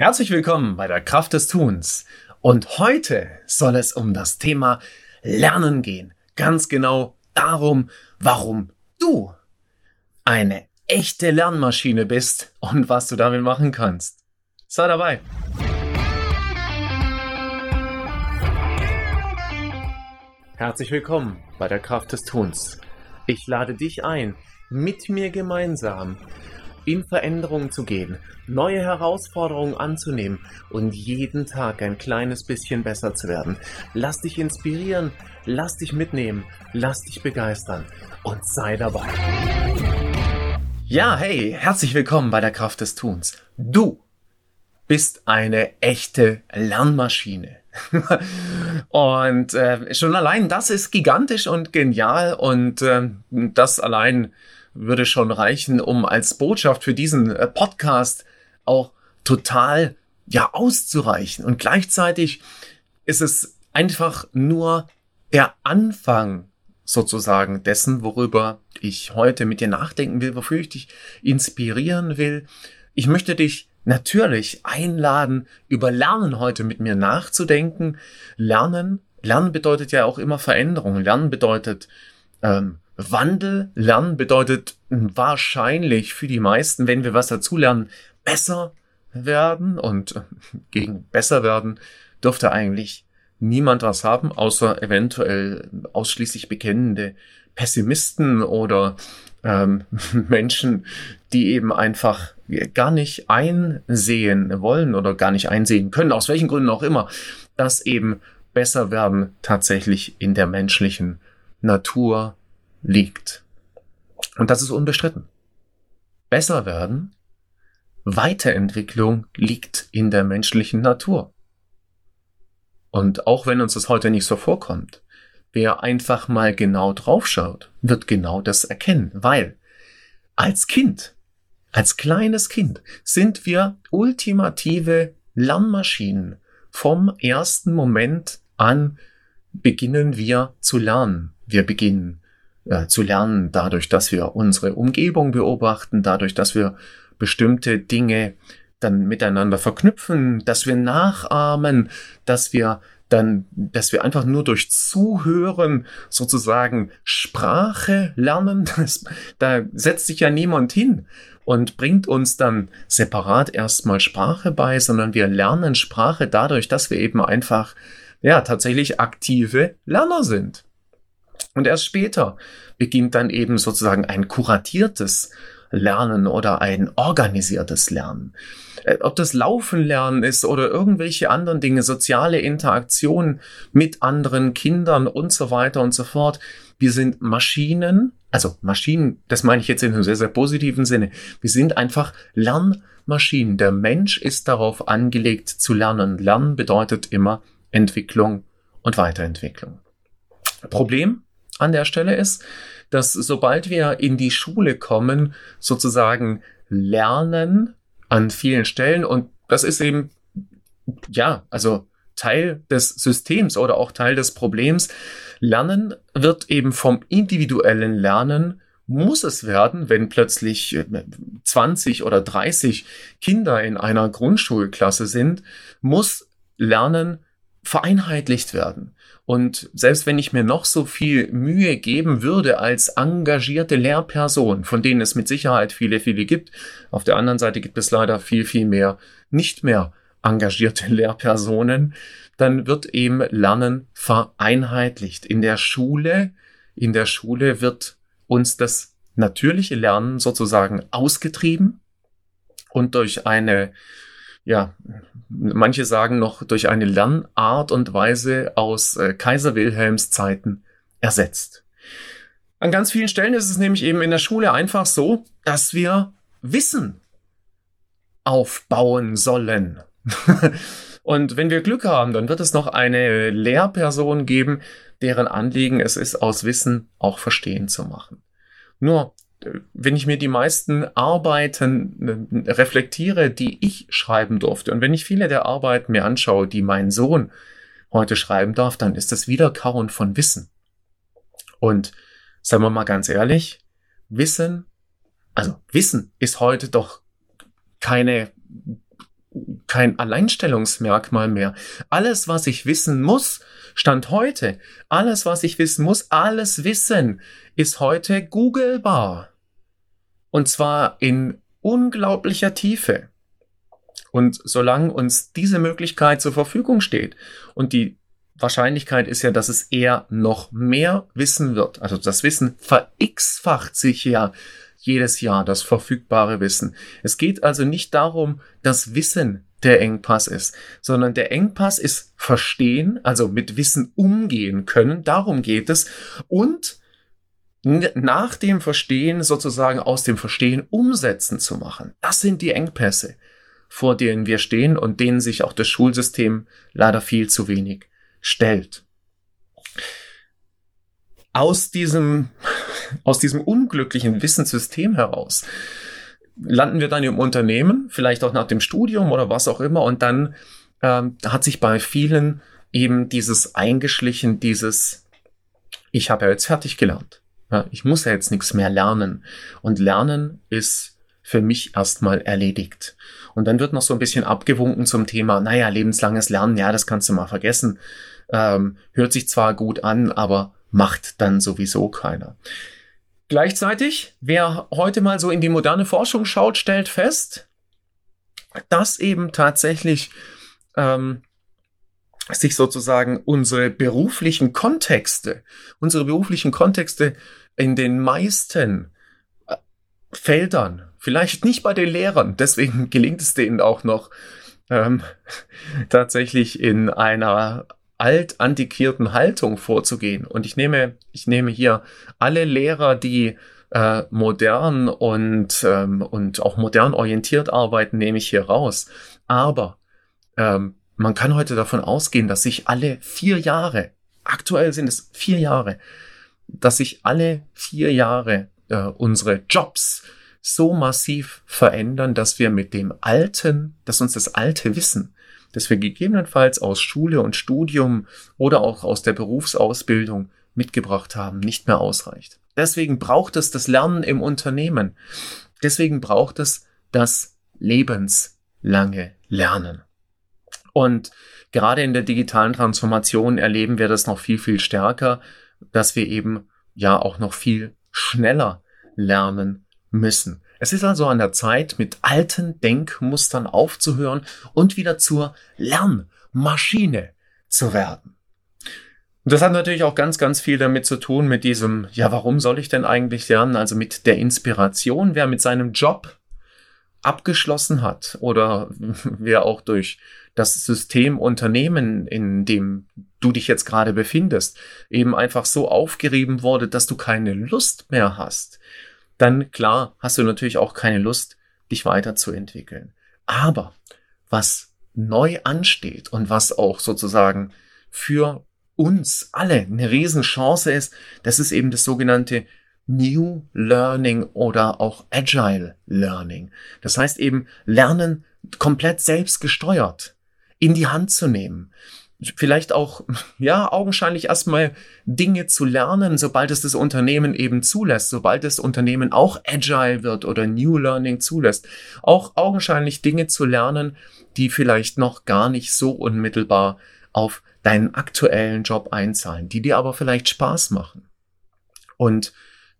Herzlich willkommen bei der Kraft des Tuns. Und heute soll es um das Thema Lernen gehen. Ganz genau darum, warum du eine echte Lernmaschine bist und was du damit machen kannst. Sei dabei. Herzlich willkommen bei der Kraft des Tuns. Ich lade dich ein, mit mir gemeinsam in Veränderungen zu gehen, neue Herausforderungen anzunehmen und jeden Tag ein kleines bisschen besser zu werden. Lass dich inspirieren, lass dich mitnehmen, lass dich begeistern und sei dabei. Ja, hey, herzlich willkommen bei der Kraft des Tuns. Du bist eine echte Lernmaschine. und äh, schon allein das ist gigantisch und genial und äh, das allein würde schon reichen, um als Botschaft für diesen äh, Podcast auch total ja auszureichen. Und gleichzeitig ist es einfach nur der Anfang sozusagen dessen, worüber ich heute mit dir nachdenken will, wofür ich dich inspirieren will. Ich möchte dich natürlich einladen, über Lernen heute mit mir nachzudenken. Lernen, Lernen bedeutet ja auch immer Veränderung. Lernen bedeutet ähm, Wandel. Lernen bedeutet wahrscheinlich für die meisten, wenn wir was dazulernen, besser werden. Und äh, gegen besser werden dürfte eigentlich niemand was haben, außer eventuell ausschließlich bekennende Pessimisten oder ähm, Menschen, die eben einfach gar nicht einsehen wollen oder gar nicht einsehen können, aus welchen Gründen auch immer, dass eben besser werden tatsächlich in der menschlichen Natur liegt. Und das ist unbestritten. Besser werden, Weiterentwicklung liegt in der menschlichen Natur. Und auch wenn uns das heute nicht so vorkommt, wer einfach mal genau draufschaut, wird genau das erkennen, weil als Kind, als kleines Kind sind wir ultimative Lernmaschinen. Vom ersten Moment an beginnen wir zu lernen. Wir beginnen äh, zu lernen, dadurch, dass wir unsere Umgebung beobachten, dadurch, dass wir bestimmte Dinge dann miteinander verknüpfen, dass wir nachahmen, dass wir dann, dass wir einfach nur durch Zuhören sozusagen Sprache lernen. Das, da setzt sich ja niemand hin und bringt uns dann separat erstmal Sprache bei, sondern wir lernen Sprache dadurch, dass wir eben einfach, ja, tatsächlich aktive Lerner sind. Und erst später beginnt dann eben sozusagen ein kuratiertes Lernen oder ein organisiertes Lernen. Äh, ob das Laufen lernen ist oder irgendwelche anderen Dinge, soziale Interaktion mit anderen Kindern und so weiter und so fort. Wir sind Maschinen, also Maschinen, das meine ich jetzt in einem sehr, sehr positiven Sinne. Wir sind einfach Lernmaschinen. Der Mensch ist darauf angelegt zu lernen. Lernen bedeutet immer Entwicklung und Weiterentwicklung. Problem an der Stelle ist, dass sobald wir in die Schule kommen, sozusagen lernen an vielen Stellen und das ist eben, ja, also Teil des Systems oder auch Teil des Problems. Lernen wird eben vom individuellen Lernen muss es werden, wenn plötzlich 20 äh, oder 30 Kinder in einer Grundschulklasse sind, muss Lernen vereinheitlicht werden. Und selbst wenn ich mir noch so viel Mühe geben würde als engagierte Lehrperson, von denen es mit Sicherheit viele, viele gibt, auf der anderen Seite gibt es leider viel, viel mehr nicht mehr engagierte Lehrpersonen, dann wird eben Lernen vereinheitlicht. In der Schule, in der Schule wird uns das natürliche Lernen sozusagen ausgetrieben und durch eine ja, manche sagen noch durch eine Lernart und Weise aus äh, Kaiser Wilhelms Zeiten ersetzt. An ganz vielen Stellen ist es nämlich eben in der Schule einfach so, dass wir Wissen aufbauen sollen. und wenn wir Glück haben, dann wird es noch eine Lehrperson geben, deren Anliegen es ist, aus Wissen auch verstehen zu machen. Nur wenn ich mir die meisten Arbeiten äh, reflektiere, die ich schreiben durfte, und wenn ich viele der Arbeiten mir anschaue, die mein Sohn heute schreiben darf, dann ist das Wiederkauen von Wissen. Und sagen wir mal ganz ehrlich, Wissen, also Wissen ist heute doch keine, kein Alleinstellungsmerkmal mehr. Alles, was ich wissen muss, Stand heute, alles, was ich wissen muss, alles Wissen ist heute googelbar. Und zwar in unglaublicher Tiefe. Und solange uns diese Möglichkeit zur Verfügung steht und die Wahrscheinlichkeit ist ja, dass es eher noch mehr Wissen wird. Also das Wissen verX-facht sich ja jedes Jahr, das verfügbare Wissen. Es geht also nicht darum, dass Wissen der Engpass ist, sondern der Engpass ist verstehen, also mit Wissen umgehen können, darum geht es, und nach dem Verstehen sozusagen aus dem Verstehen umsetzen zu machen. Das sind die Engpässe, vor denen wir stehen und denen sich auch das Schulsystem leider viel zu wenig stellt. Aus diesem, aus diesem unglücklichen Wissenssystem heraus landen wir dann im Unternehmen, vielleicht auch nach dem Studium oder was auch immer, und dann ähm, hat sich bei vielen eben dieses eingeschlichen, dieses, ich habe ja jetzt fertig gelernt. Ja, ich muss ja jetzt nichts mehr lernen. Und Lernen ist für mich erstmal erledigt. Und dann wird noch so ein bisschen abgewunken zum Thema, naja, lebenslanges Lernen, ja, das kannst du mal vergessen. Ähm, hört sich zwar gut an, aber macht dann sowieso keiner. Gleichzeitig, wer heute mal so in die moderne Forschung schaut, stellt fest, dass eben tatsächlich ähm, sich sozusagen unsere beruflichen Kontexte, unsere beruflichen Kontexte in den meisten äh, Feldern, vielleicht nicht bei den Lehrern, deswegen gelingt es denen auch noch ähm, tatsächlich in einer altantikierten Haltung vorzugehen. Und ich nehme, ich nehme hier alle Lehrer, die äh, modern und, ähm, und auch modern orientiert arbeiten, nehme ich hier raus. Aber ähm, man kann heute davon ausgehen, dass sich alle vier Jahre, aktuell sind es vier Jahre, dass sich alle vier Jahre äh, unsere Jobs so massiv verändern, dass wir mit dem alten, dass uns das alte Wissen, das wir gegebenenfalls aus Schule und Studium oder auch aus der Berufsausbildung mitgebracht haben, nicht mehr ausreicht. Deswegen braucht es das Lernen im Unternehmen. Deswegen braucht es das lebenslange Lernen. Und gerade in der digitalen Transformation erleben wir das noch viel, viel stärker, dass wir eben ja auch noch viel schneller lernen müssen. Es ist also an der Zeit, mit alten Denkmustern aufzuhören und wieder zur Lernmaschine zu werden. Das hat natürlich auch ganz, ganz viel damit zu tun mit diesem, ja, warum soll ich denn eigentlich lernen? Also mit der Inspiration, wer mit seinem Job abgeschlossen hat oder wer auch durch das System Unternehmen, in dem du dich jetzt gerade befindest, eben einfach so aufgerieben wurde, dass du keine Lust mehr hast, dann klar hast du natürlich auch keine Lust, dich weiterzuentwickeln. Aber was neu ansteht und was auch sozusagen für uns alle eine Riesenchance ist, das ist eben das sogenannte New Learning oder auch Agile Learning. Das heißt eben Lernen komplett selbst gesteuert in die Hand zu nehmen vielleicht auch, ja, augenscheinlich erstmal Dinge zu lernen, sobald es das Unternehmen eben zulässt, sobald das Unternehmen auch agile wird oder New Learning zulässt, auch augenscheinlich Dinge zu lernen, die vielleicht noch gar nicht so unmittelbar auf deinen aktuellen Job einzahlen, die dir aber vielleicht Spaß machen und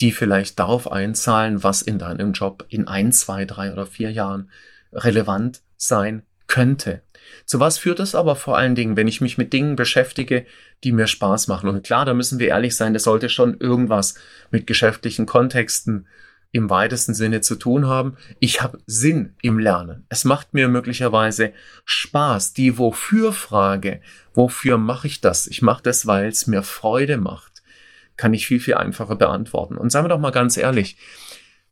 die vielleicht darauf einzahlen, was in deinem Job in ein, zwei, drei oder vier Jahren relevant sein könnte. Zu was führt es aber vor allen Dingen, wenn ich mich mit Dingen beschäftige, die mir Spaß machen? Und klar, da müssen wir ehrlich sein, das sollte schon irgendwas mit geschäftlichen Kontexten im weitesten Sinne zu tun haben. Ich habe Sinn im Lernen. Es macht mir möglicherweise Spaß. Die Wofür-Frage, wofür mache ich das? Ich mache das, weil es mir Freude macht. Kann ich viel, viel einfacher beantworten. Und sagen wir doch mal ganz ehrlich,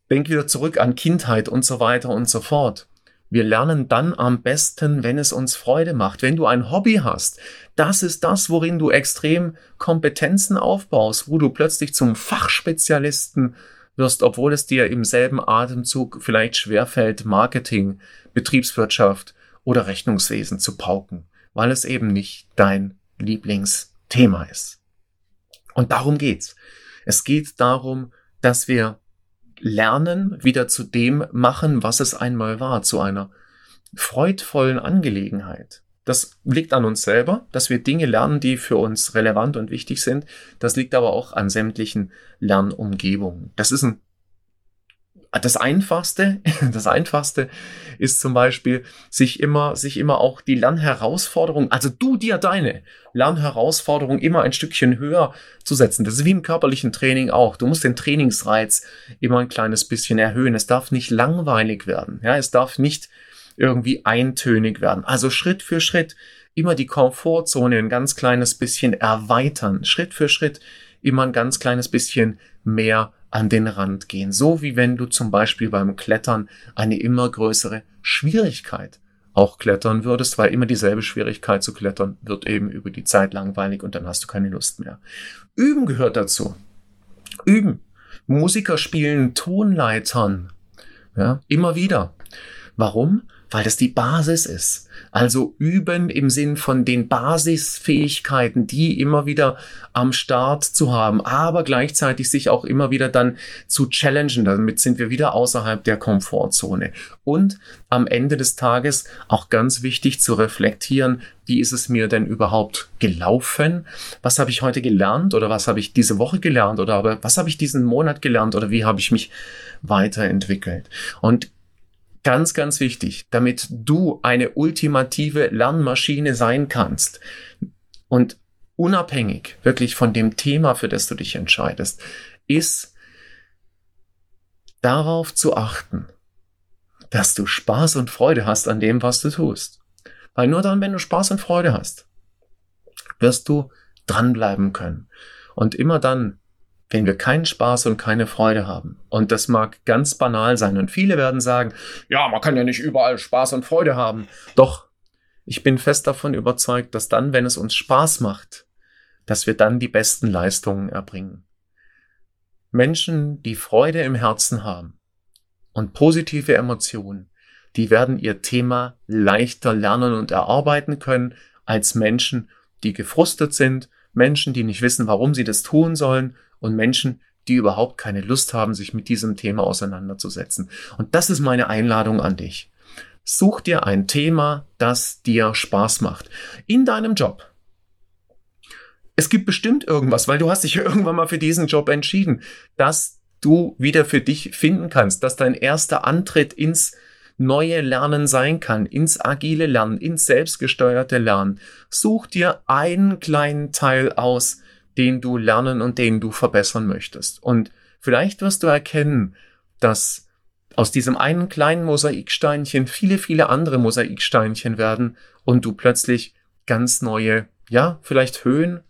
denk wieder zurück an Kindheit und so weiter und so fort. Wir lernen dann am besten, wenn es uns Freude macht. Wenn du ein Hobby hast, das ist das, worin du extrem Kompetenzen aufbaust, wo du plötzlich zum Fachspezialisten wirst, obwohl es dir im selben Atemzug vielleicht schwerfällt, Marketing, Betriebswirtschaft oder Rechnungswesen zu pauken, weil es eben nicht dein Lieblingsthema ist. Und darum geht's. Es geht darum, dass wir Lernen wieder zu dem machen, was es einmal war, zu einer freudvollen Angelegenheit. Das liegt an uns selber, dass wir Dinge lernen, die für uns relevant und wichtig sind. Das liegt aber auch an sämtlichen Lernumgebungen. Das ist ein das einfachste, das einfachste ist zum Beispiel, sich immer, sich immer auch die Lernherausforderung, also du dir deine Lernherausforderung immer ein Stückchen höher zu setzen. Das ist wie im körperlichen Training auch. Du musst den Trainingsreiz immer ein kleines bisschen erhöhen. Es darf nicht langweilig werden. Ja, es darf nicht irgendwie eintönig werden. Also Schritt für Schritt immer die Komfortzone ein ganz kleines bisschen erweitern. Schritt für Schritt immer ein ganz kleines bisschen mehr an den Rand gehen. So wie wenn du zum Beispiel beim Klettern eine immer größere Schwierigkeit auch klettern würdest, weil immer dieselbe Schwierigkeit zu klettern wird eben über die Zeit langweilig und dann hast du keine Lust mehr. Üben gehört dazu. Üben. Musiker spielen Tonleitern. Ja, immer wieder. Warum? Weil das die Basis ist. Also üben im Sinn von den Basisfähigkeiten, die immer wieder am Start zu haben, aber gleichzeitig sich auch immer wieder dann zu challengen. Damit sind wir wieder außerhalb der Komfortzone. Und am Ende des Tages auch ganz wichtig zu reflektieren, wie ist es mir denn überhaupt gelaufen? Was habe ich heute gelernt oder was habe ich diese Woche gelernt oder was habe ich diesen Monat gelernt oder wie habe ich mich weiterentwickelt? Und Ganz, ganz wichtig, damit du eine ultimative Lernmaschine sein kannst und unabhängig wirklich von dem Thema, für das du dich entscheidest, ist darauf zu achten, dass du Spaß und Freude hast an dem, was du tust. Weil nur dann, wenn du Spaß und Freude hast, wirst du dranbleiben können. Und immer dann, wenn wir keinen Spaß und keine Freude haben. Und das mag ganz banal sein. Und viele werden sagen, ja, man kann ja nicht überall Spaß und Freude haben. Doch, ich bin fest davon überzeugt, dass dann, wenn es uns Spaß macht, dass wir dann die besten Leistungen erbringen. Menschen, die Freude im Herzen haben und positive Emotionen, die werden ihr Thema leichter lernen und erarbeiten können als Menschen, die gefrustet sind, Menschen, die nicht wissen, warum sie das tun sollen und Menschen, die überhaupt keine Lust haben, sich mit diesem Thema auseinanderzusetzen. Und das ist meine Einladung an dich. Such dir ein Thema, das dir Spaß macht. In deinem Job. Es gibt bestimmt irgendwas, weil du hast dich irgendwann mal für diesen Job entschieden, dass du wieder für dich finden kannst, dass dein erster Antritt ins neue Lernen sein kann, ins agile Lernen, ins selbstgesteuerte Lernen. Such dir einen kleinen Teil aus, den du lernen und den du verbessern möchtest. Und vielleicht wirst du erkennen, dass aus diesem einen kleinen Mosaiksteinchen viele, viele andere Mosaiksteinchen werden und du plötzlich ganz neue, ja, vielleicht Höhen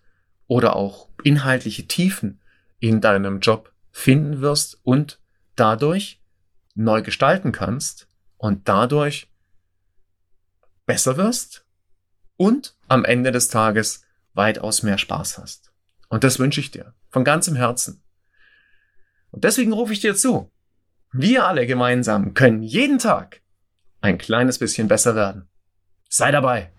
oder auch inhaltliche Tiefen in deinem Job finden wirst und dadurch neu gestalten kannst und dadurch besser wirst und am Ende des Tages weitaus mehr Spaß hast. Und das wünsche ich dir von ganzem Herzen. Und deswegen rufe ich dir zu. Wir alle gemeinsam können jeden Tag ein kleines bisschen besser werden. Sei dabei.